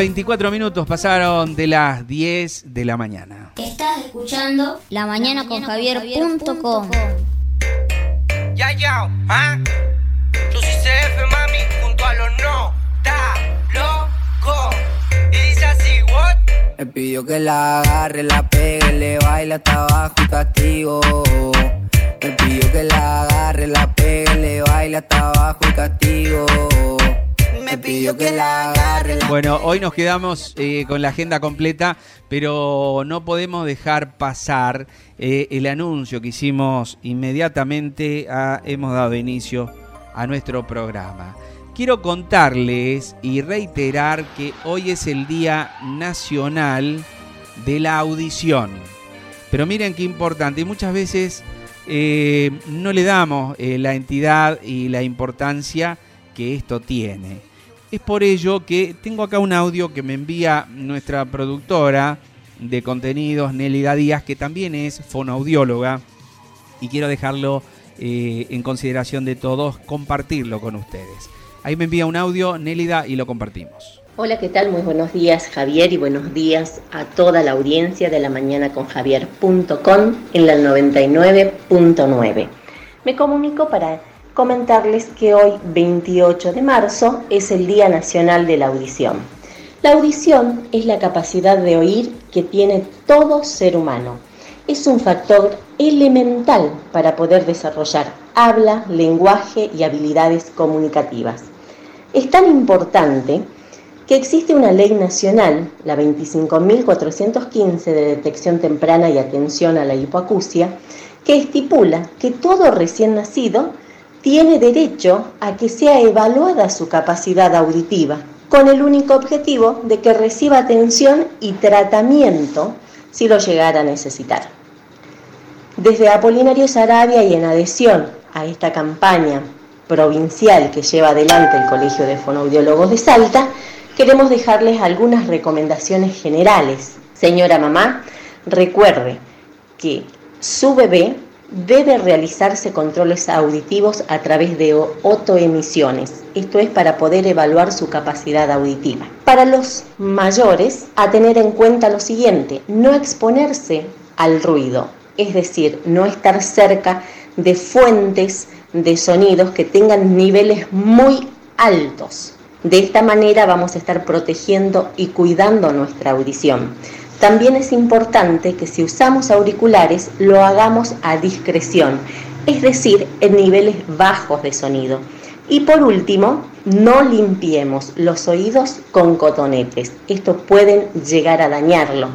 24 minutos pasaron de las 10 de la mañana. Estás escuchando La mañana con Javier.com. Ya, ya, ¿ah? Yo soy CF, mami, junto a los no, da, loco. Y dice así, what? Me pidió que la agarre, la pegue, le baila hasta abajo y castigo. Me pidió que la agarre, la pegue, le baila hasta abajo y castigo. Me pidió que la agarre, Bueno, hoy nos quedamos eh, con la agenda completa, pero no podemos dejar pasar eh, el anuncio que hicimos inmediatamente, a- hemos dado inicio a nuestro programa. Quiero contarles y reiterar que hoy es el Día Nacional de la Audición. Pero miren qué importante, y muchas veces eh, no le damos eh, la entidad y la importancia que esto tiene. Es por ello que tengo acá un audio que me envía nuestra productora de contenidos, Nélida Díaz, que también es fonoaudióloga, y quiero dejarlo eh, en consideración de todos, compartirlo con ustedes. Ahí me envía un audio, Nélida, y lo compartimos. Hola, ¿qué tal? Muy buenos días, Javier, y buenos días a toda la audiencia de la mañana con Javier.com en la 99.9. Me comunico para comentarles que hoy, 28 de marzo, es el Día Nacional de la Audición. La audición es la capacidad de oír que tiene todo ser humano. Es un factor elemental para poder desarrollar habla, lenguaje y habilidades comunicativas. Es tan importante que existe una ley nacional, la 25.415 de detección temprana y atención a la hipoacusia, que estipula que todo recién nacido tiene derecho a que sea evaluada su capacidad auditiva, con el único objetivo de que reciba atención y tratamiento si lo llegara a necesitar. Desde Apolinario Sarabia y en adhesión a esta campaña provincial que lleva adelante el Colegio de Fonoaudiólogos de Salta, queremos dejarles algunas recomendaciones generales. Señora mamá, recuerde que su bebé debe realizarse controles auditivos a través de otoemisiones. Esto es para poder evaluar su capacidad auditiva. Para los mayores, a tener en cuenta lo siguiente, no exponerse al ruido, es decir, no estar cerca de fuentes de sonidos que tengan niveles muy altos. De esta manera vamos a estar protegiendo y cuidando nuestra audición. También es importante que si usamos auriculares lo hagamos a discreción, es decir, en niveles bajos de sonido. Y por último, no limpiemos los oídos con cotonetes. Estos pueden llegar a dañarlo.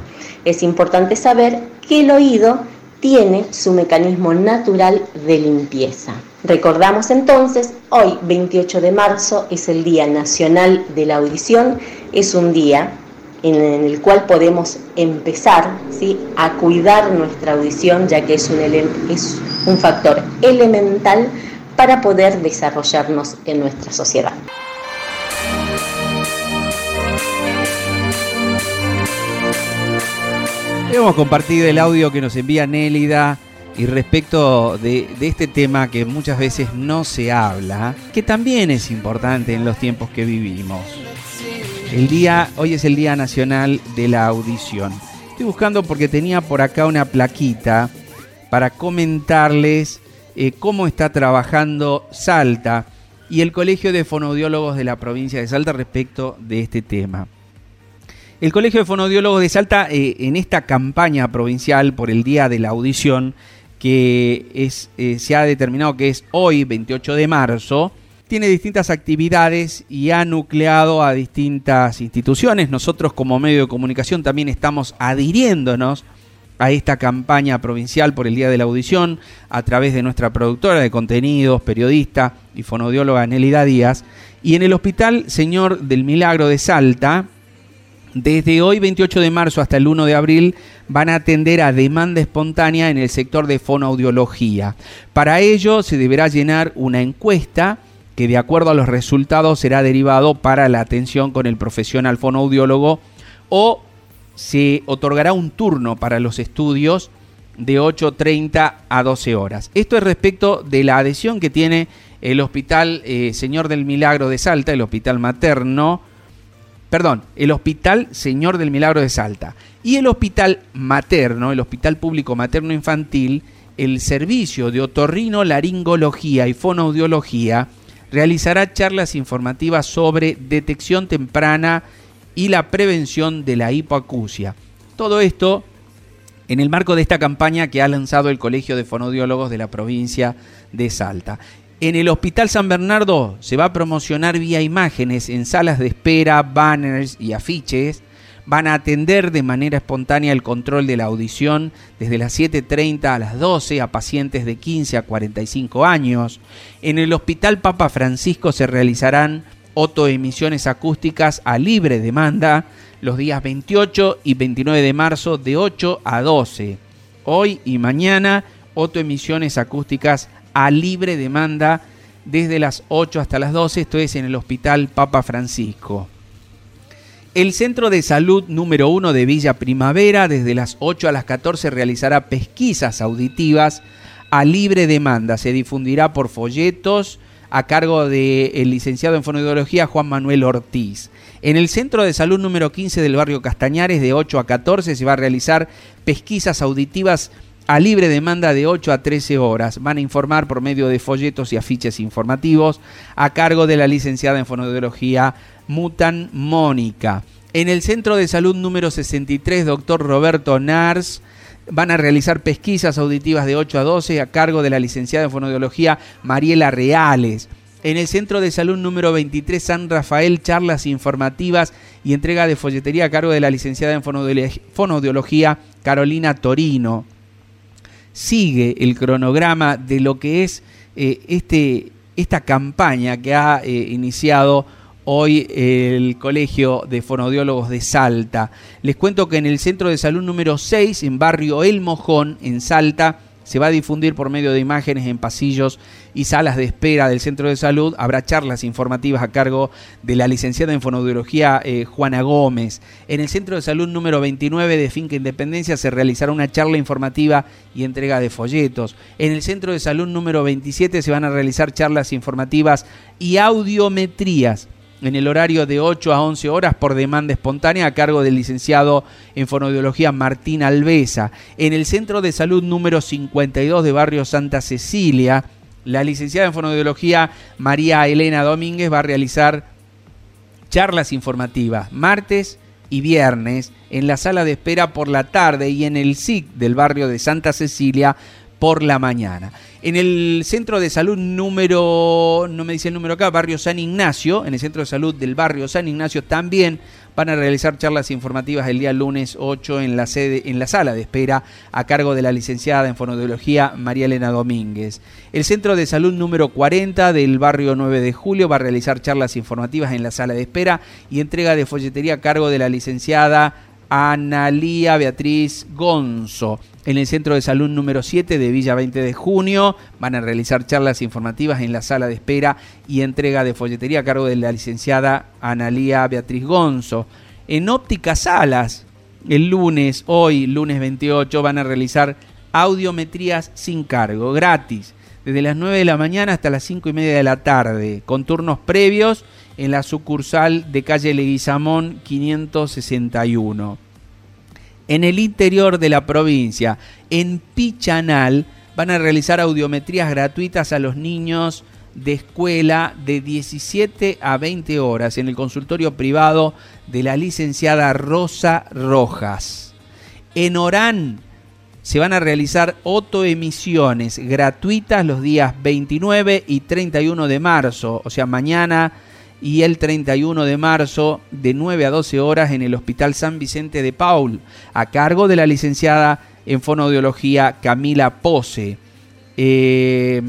Es importante saber que el oído tiene su mecanismo natural de limpieza. Recordamos entonces, hoy 28 de marzo es el Día Nacional de la Audición, es un día en el cual podemos empezar ¿sí? a cuidar nuestra audición, ya que es un, es un factor elemental para poder desarrollarnos en nuestra sociedad. Hemos compartido el audio que nos envía Nélida y respecto de este tema que muchas veces no se habla, que también es importante en los tiempos que vivimos. El día, hoy es el Día Nacional de la Audición. Estoy buscando porque tenía por acá una plaquita para comentarles eh, cómo está trabajando Salta y el Colegio de Fonoaudiólogos de la provincia de Salta respecto de este tema. El Colegio de Fonoaudiólogos de Salta, eh, en esta campaña provincial por el Día de la Audición, que es, eh, se ha determinado que es hoy, 28 de marzo, tiene distintas actividades y ha nucleado a distintas instituciones. Nosotros como medio de comunicación también estamos adhiriéndonos a esta campaña provincial por el Día de la Audición a través de nuestra productora de contenidos, periodista y fonoaudióloga Nelida Díaz. Y en el Hospital Señor del Milagro de Salta, desde hoy 28 de marzo hasta el 1 de abril van a atender a demanda espontánea en el sector de fonoaudiología. Para ello se deberá llenar una encuesta que de acuerdo a los resultados será derivado para la atención con el profesional fonoaudiólogo o se otorgará un turno para los estudios de 8.30 a 12 horas. Esto es respecto de la adhesión que tiene el Hospital eh, Señor del Milagro de Salta, el Hospital Materno, perdón, el Hospital Señor del Milagro de Salta. Y el Hospital Materno, el Hospital Público Materno Infantil, el servicio de otorrino, laringología y fonoaudiología realizará charlas informativas sobre detección temprana y la prevención de la hipoacusia. Todo esto en el marco de esta campaña que ha lanzado el Colegio de Fonodiólogos de la provincia de Salta. En el Hospital San Bernardo se va a promocionar vía imágenes en salas de espera, banners y afiches. Van a atender de manera espontánea el control de la audición desde las 7.30 a las 12 a pacientes de 15 a 45 años. En el Hospital Papa Francisco se realizarán otoemisiones acústicas a libre demanda los días 28 y 29 de marzo de 8 a 12. Hoy y mañana, otoemisiones acústicas a libre demanda desde las 8 hasta las 12, esto es en el Hospital Papa Francisco. El Centro de Salud número 1 de Villa Primavera, desde las 8 a las 14, realizará pesquisas auditivas a libre demanda. Se difundirá por folletos a cargo del licenciado en fonoaudiología Juan Manuel Ortiz. En el Centro de Salud número 15 del barrio Castañares, de 8 a 14, se va a realizar pesquisas auditivas a libre demanda de 8 a 13 horas. Van a informar por medio de folletos y afiches informativos a cargo de la licenciada en fonoaudiología Mutan Mónica. En el Centro de Salud número 63, doctor Roberto Nars, van a realizar pesquisas auditivas de 8 a 12 a cargo de la licenciada en fonoaudiología Mariela Reales. En el Centro de Salud número 23 San Rafael, charlas informativas y entrega de folletería a cargo de la licenciada en fonoaudiología Carolina Torino. Sigue el cronograma de lo que es eh, este, esta campaña que ha eh, iniciado hoy el Colegio de Fonodiólogos de Salta. Les cuento que en el Centro de Salud número 6, en barrio El Mojón, en Salta, se va a difundir por medio de imágenes en pasillos y salas de espera del centro de salud. Habrá charlas informativas a cargo de la licenciada en fonoaudiología eh, Juana Gómez. En el centro de salud número 29 de Finca Independencia se realizará una charla informativa y entrega de folletos. En el centro de salud número 27 se van a realizar charlas informativas y audiometrías en el horario de 8 a 11 horas por demanda espontánea a cargo del licenciado en fonoaudiología Martín Alvesa. En el Centro de Salud número 52 de Barrio Santa Cecilia, la licenciada en fonoaudiología María Elena Domínguez va a realizar charlas informativas martes y viernes en la sala de espera por la tarde y en el SIC del barrio de Santa Cecilia por la mañana. En el centro de salud número, no me dice el número acá, barrio San Ignacio, en el centro de salud del barrio San Ignacio también van a realizar charlas informativas el día lunes 8 en la sede, en la sala de espera a cargo de la licenciada en fonoaudiología María Elena Domínguez. El centro de salud número 40 del barrio 9 de julio va a realizar charlas informativas en la sala de espera y entrega de folletería a cargo de la licenciada Analía Beatriz Gonzo. En el Centro de Salud número 7 de Villa 20 de junio van a realizar charlas informativas en la sala de espera y entrega de folletería a cargo de la licenciada Analía Beatriz Gonzo. En Óptica Salas, el lunes, hoy, lunes 28, van a realizar audiometrías sin cargo, gratis, desde las 9 de la mañana hasta las 5 y media de la tarde, con turnos previos en la sucursal de calle Leguizamón 561. En el interior de la provincia, en Pichanal, van a realizar audiometrías gratuitas a los niños de escuela de 17 a 20 horas en el consultorio privado de la licenciada Rosa Rojas. En Orán se van a realizar otoemisiones gratuitas los días 29 y 31 de marzo, o sea, mañana y el 31 de marzo de 9 a 12 horas en el Hospital San Vicente de Paul, a cargo de la licenciada en fonoaudiología Camila Pose. Eh,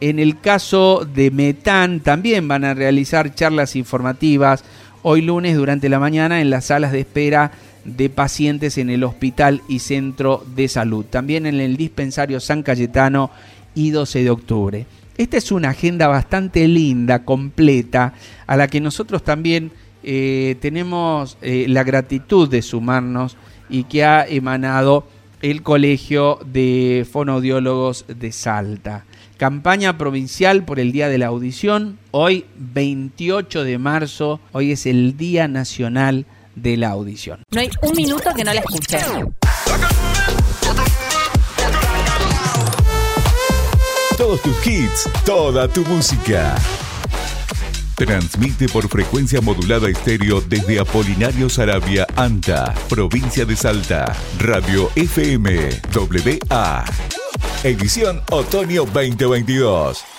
en el caso de Metán también van a realizar charlas informativas hoy lunes durante la mañana en las salas de espera de pacientes en el hospital y centro de salud. También en el dispensario San Cayetano y 12 de octubre. Esta es una agenda bastante linda, completa, a la que nosotros también eh, tenemos eh, la gratitud de sumarnos y que ha emanado el Colegio de Fonodiólogos de Salta. Campaña provincial por el Día de la Audición. Hoy, 28 de marzo, hoy es el Día Nacional de la Audición. No hay un minuto que no la escuche. Tus hits, toda tu música. Transmite por frecuencia modulada estéreo desde Apolinario Sarabia, Anta, provincia de Salta. Radio FM, WA. Edición Otoño 2022.